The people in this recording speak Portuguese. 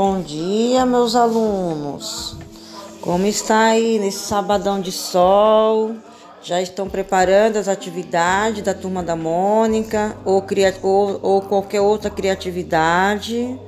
Bom dia, meus alunos. Como está aí nesse sabadão de sol? Já estão preparando as atividades da turma da Mônica ou, ou, ou qualquer outra criatividade?